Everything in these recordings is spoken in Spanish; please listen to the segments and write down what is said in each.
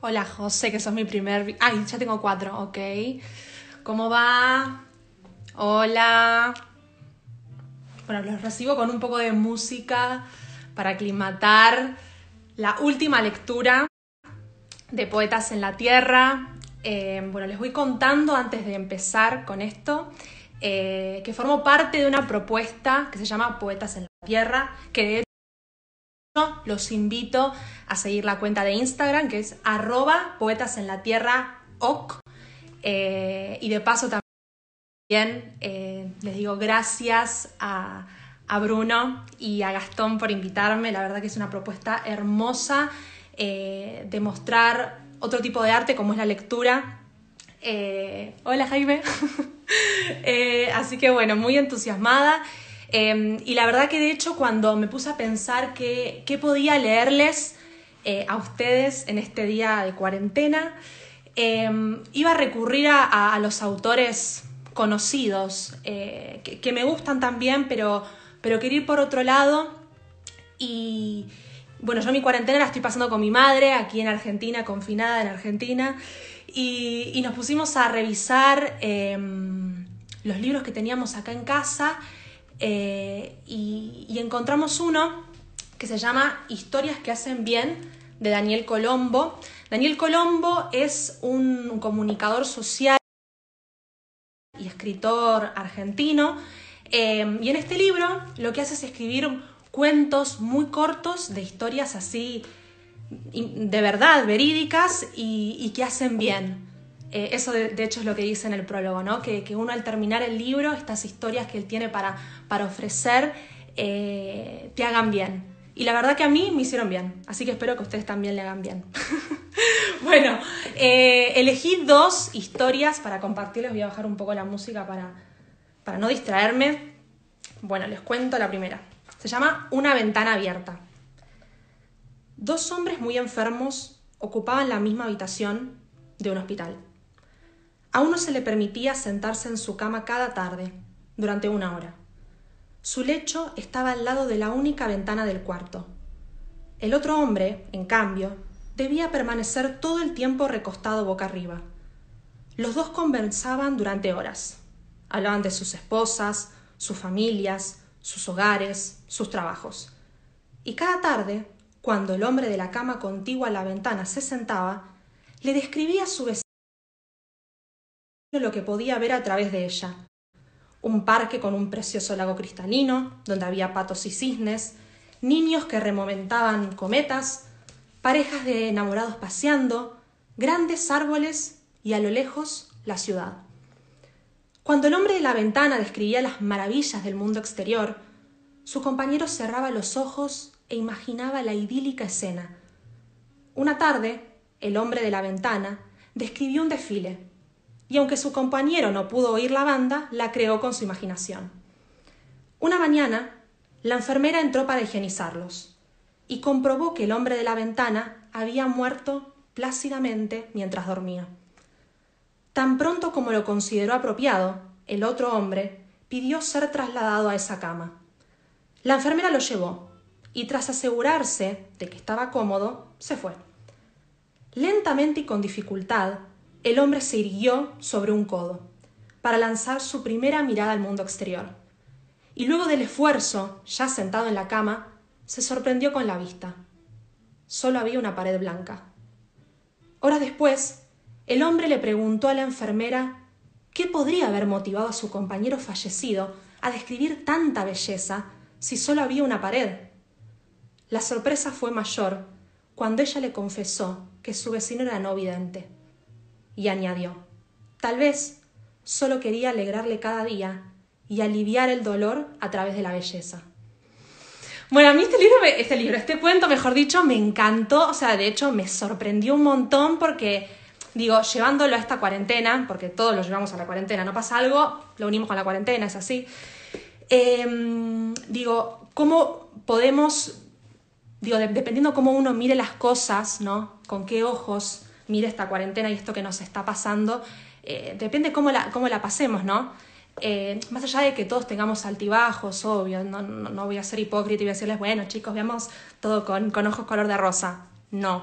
Hola José, que sos mi primer... Ay, ya tengo cuatro, ok. ¿Cómo va? Hola. Bueno, los recibo con un poco de música para aclimatar la última lectura de Poetas en la Tierra. Eh, bueno, les voy contando antes de empezar con esto eh, que formo parte de una propuesta que se llama Poetas en la Tierra, que los invito a seguir la cuenta de Instagram, que es arroba poetas. Eh, y de paso también les digo gracias a, Bruno y a Gastón por invitarme. La verdad que es una propuesta hermosa de mostrar otro tipo de arte como es la lectura. hola Jaime. Eh, así que bueno, muy entusiasmada. Em, y la verdad que de hecho cuando me puse a pensar qué podía leerles eh, a ustedes en este día de cuarentena, em, iba a recurrir a, los autores conocidos, eh, que, me gustan también, pero, pero quería ir por otro lado. Y bueno, yo mi cuarentena la estoy pasando con mi madre, aquí en Argentina, confinada en Argentina. Y, nos pusimos a revisar em, los libros que teníamos acá en casa eh, y, encontramos uno que se llama Historias que hacen bien de Daniel Colombo. Daniel Colombo es un comunicador social y escritor argentino em, y en este libro lo que hace es escribir cuentos muy cortos de historias así de verdad, verídicas y, que hacen bien. Eh, eso de, hecho es lo que dice en el prólogo, ¿no? que, uno al terminar el libro, estas historias que él tiene para, para ofrecer, eh, te hagan bien. Y la verdad que a mí me hicieron bien, así que espero que ustedes también le hagan bien. bueno, eh, elegí dos historias para compartirles, voy a bajar un poco la música para, para no distraerme. Bueno, les cuento la primera. Se llama Una ventana abierta. Dos hombres muy enfermos ocupaban la misma habitación de un hospital. A uno se le permitía sentarse en su cama cada tarde, durante una hora. Su lecho estaba al lado de la única ventana del cuarto. El otro hombre, en cambio, debía permanecer todo el tiempo recostado boca arriba. Los dos conversaban durante horas. Hablaban de sus esposas, sus familias, sus hogares, sus trabajos. Y cada tarde cuando el hombre de la cama contigua a la ventana se sentaba, le describía su vecino lo que podía ver a través de ella. Un parque con un precioso lago cristalino, donde había patos y cisnes, niños que remomentaban cometas, parejas de enamorados paseando, grandes árboles y a lo lejos la ciudad. Cuando el hombre de la ventana describía las maravillas del mundo exterior, su compañero cerraba los ojos e imaginaba la idílica escena. Una tarde, el hombre de la ventana describió un desfile, y aunque su compañero no pudo oír la banda, la creó con su imaginación. Una mañana, la enfermera entró para higienizarlos, y comprobó que el hombre de la ventana había muerto plácidamente mientras dormía. Tan pronto como lo consideró apropiado, el otro hombre pidió ser trasladado a esa cama. La enfermera lo llevó, y tras asegurarse de que estaba cómodo, se fue. Lentamente y con dificultad, el hombre se irguió sobre un codo para lanzar su primera mirada al mundo exterior. Y luego del esfuerzo, ya sentado en la cama, se sorprendió con la vista. Solo había una pared blanca. Horas después, el hombre le preguntó a la enfermera qué podría haber motivado a su compañero fallecido a describir tanta belleza si solo había una pared. La sorpresa fue mayor cuando ella le confesó que su vecino era no vidente. Y añadió, tal vez solo quería alegrarle cada día y aliviar el dolor a través de la belleza. Bueno, a mí este libro, este libro, este cuento, mejor dicho, me encantó, o sea, de hecho me sorprendió un montón porque, digo, llevándolo a esta cuarentena, porque todos lo llevamos a la cuarentena, no pasa algo, lo unimos con la cuarentena, es así. Em, digo, ¿cómo podemos digo, dependiendo cómo uno mire las cosas, ¿no? Con qué ojos mire esta cuarentena y esto que nos está pasando, eh, depende cómo la, cómo la pasemos, ¿no? Eh, más allá de que todos tengamos altibajos, obvio, no, no, voy a ser hipócrita y voy a decirles, bueno, chicos, veamos todo con, con ojos color de rosa. No.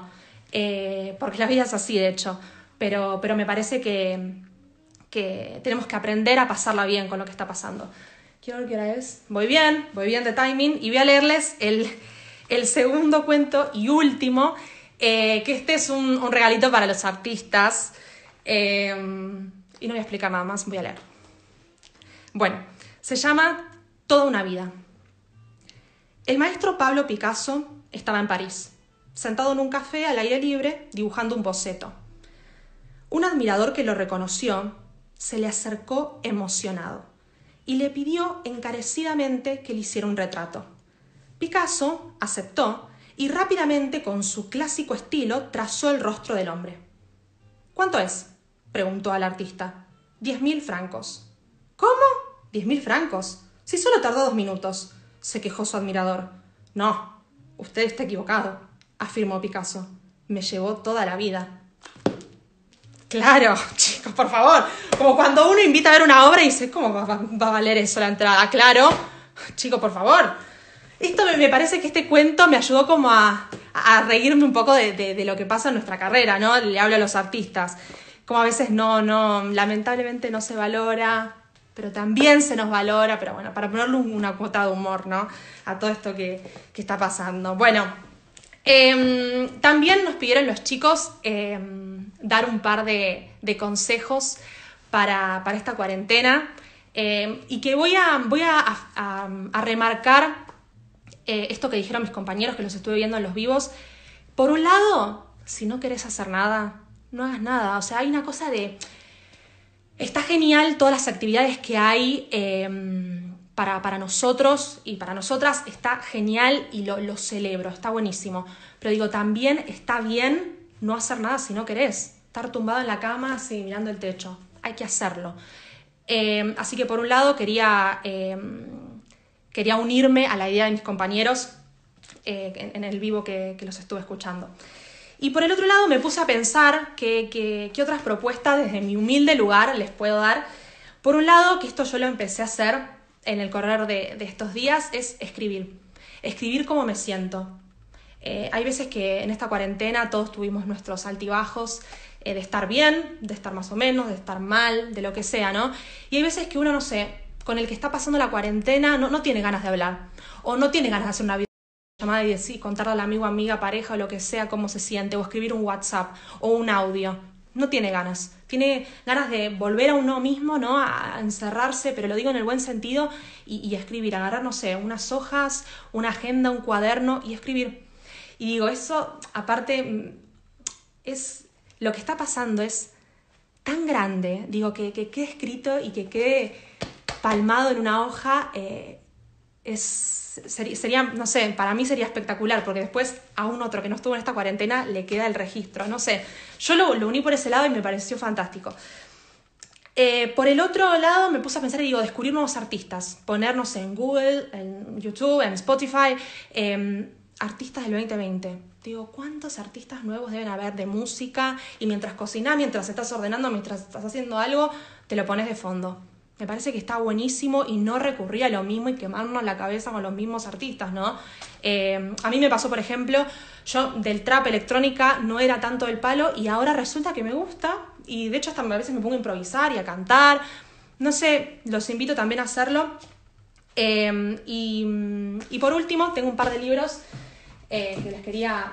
eh, porque la vida es así, de hecho, pero, pero me parece que, que tenemos que aprender a pasarla bien con lo que está pasando. Quiero ver qué hora es. Voy bien, voy bien de timing y voy a leerles el, el segundo cuento y último, eh, que este es un, regalito para los artistas. Eh, y no voy a explicar nada más, voy a leer. Bueno, se llama Toda una vida. El maestro Pablo Picasso estaba en París, sentado en un café al aire libre, dibujando un boceto. Un admirador que lo reconoció se le acercó emocionado y le pidió encarecidamente que le hiciera un retrato. Picasso aceptó y rápidamente, con su clásico estilo, trazó el rostro del hombre. ¿Cuánto es? preguntó al artista. Diez mil francos. ¿Cómo? Diez mil francos. Si solo tardó dos minutos, se quejó su admirador. No, usted está equivocado, afirmó Picasso. Me llevó toda la vida. Claro, chicos, por favor. Como cuando uno invita a ver una obra y dice, ¿cómo va, a valer eso la entrada? Claro. Chicos, por favor. Esto me, parece que este cuento me ayudó como a, reírme un poco de, de, lo que pasa en nuestra carrera, ¿no? Le hablo a los artistas. Como a veces no, no, lamentablemente no se valora, pero también se nos valora, pero bueno, para ponerle una cuota de humor, ¿no? A todo esto que, que está pasando. Bueno, eh, también nos pidieron los chicos eh, dar un par de, de consejos para, para, esta cuarentena eh, y que voy a, voy a, a, a remarcar eh, esto que dijeron mis compañeros que los estuve viendo en los vivos. Por un lado, si no querés hacer nada, no hagas nada. O sea, hay una cosa de... Está genial todas las actividades que hay eh, para, para, nosotros y para nosotras. Está genial y lo, celebro, está buenísimo. Pero digo, también está bien no hacer nada si no querés. Estar tumbado en la cama así mirando el techo. Hay que hacerlo. Eh, así que por un lado quería, eh, quería unirme a la idea de mis compañeros en, en, el vivo que, los estuve escuchando. Y por el otro lado me puse a pensar qué que, que, otras propuestas desde mi humilde lugar les puedo dar. Por un lado, que esto yo lo empecé a hacer en el correr de, de estos días, es escribir. Escribir cómo me siento. Eh, hay veces que en esta cuarentena todos tuvimos nuestros altibajos eh, de estar bien, de estar más o menos, de estar mal, de lo que sea, ¿no? Y hay veces que uno, no sé, con el que está pasando la cuarentena no, no tiene ganas de hablar. O no tiene ganas de hacer una vida llamada y decir, contarle al amigo, amiga, pareja o lo que sea cómo se siente, o escribir un WhatsApp o un audio. No tiene ganas. Tiene ganas de volver a uno mismo, ¿no? A encerrarse, pero lo digo en el buen sentido, y, y escribir, agarrar, no sé, unas hojas, una agenda, un cuaderno y escribir. Y digo, eso, aparte, es lo que está pasando es tan grande, digo, que, que quede escrito y que quede palmado en una hoja, eh, es, sería, no sé, para mí sería espectacular, porque después a un otro que no estuvo en esta cuarentena le queda el registro, no sé. Yo lo, uní por ese lado y me pareció fantástico. Eh, por el otro lado me puse a pensar y digo, descubrir nuevos artistas, ponernos en Google, en YouTube, en Spotify, eh, artistas del 2020. Digo, ¿cuántos artistas nuevos deben haber de música? Y mientras cocinas, mientras estás ordenando, mientras estás haciendo algo, te lo pones de fondo. Me parece que está buenísimo y no recurrir a lo mismo y quemarnos la cabeza con los mismos artistas, ¿no? Eh, a mí me pasó, por ejemplo, yo del trap electrónica no era tanto el palo y ahora resulta que me gusta y de hecho hasta a veces me pongo a improvisar y a cantar. No sé, los invito también a hacerlo. Eh, y, y, por último, tengo un par de libros eh, que les quería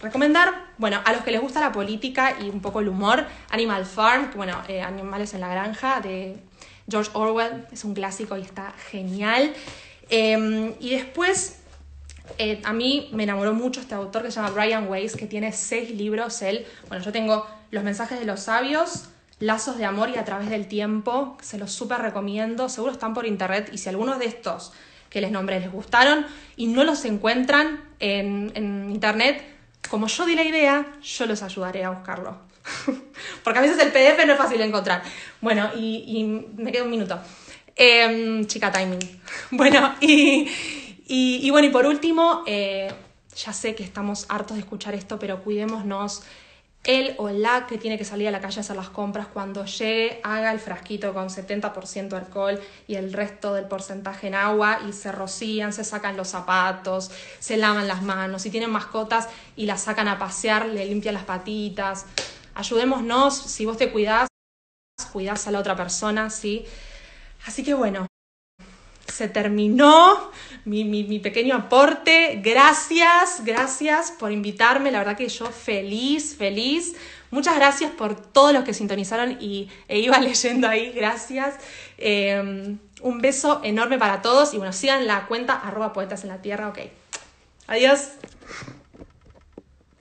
recomendar. Bueno, a los que les gusta la política y un poco el humor, Animal Farm, bueno, Animales en la Granja, de George Orwell, es un clásico y está genial. Eh, y después, eh, a mí me enamoró mucho este autor que se llama Brian Weiss, que tiene seis libros. Él, bueno, yo tengo Los mensajes de los sabios, Lazos de amor y a través del tiempo, se los súper recomiendo. Seguro están por internet y si algunos de estos que les nombré les gustaron y no los encuentran en, en internet, como yo di la idea, yo los ayudaré a buscarlo. Porque a veces el PDF no es fácil de encontrar. Bueno, y, me queda un minuto. Eh, chica timing. Bueno, y, bueno, y por último, eh, ya sé que estamos hartos de escuchar esto, pero cuidémonos. él o la que tiene que salir a la calle a hacer las compras, cuando llegue, haga el frasquito con 70% alcohol y el resto del porcentaje en agua y se rocían, se sacan los zapatos, se lavan las manos. Si tienen mascotas y las sacan a pasear, le limpian las patitas. Ayudémonos, si vos te cuidás, cuidás a la otra persona, ¿sí? Así que bueno, se terminó mi, mi, pequeño aporte. Gracias, gracias por invitarme. La verdad que yo feliz, feliz. Muchas gracias por todos los que sintonizaron y e iba leyendo ahí. Gracias. Em, un beso enorme para todos y bueno, sigan la cuenta arroba poetas en la tierra. Ok. Adiós.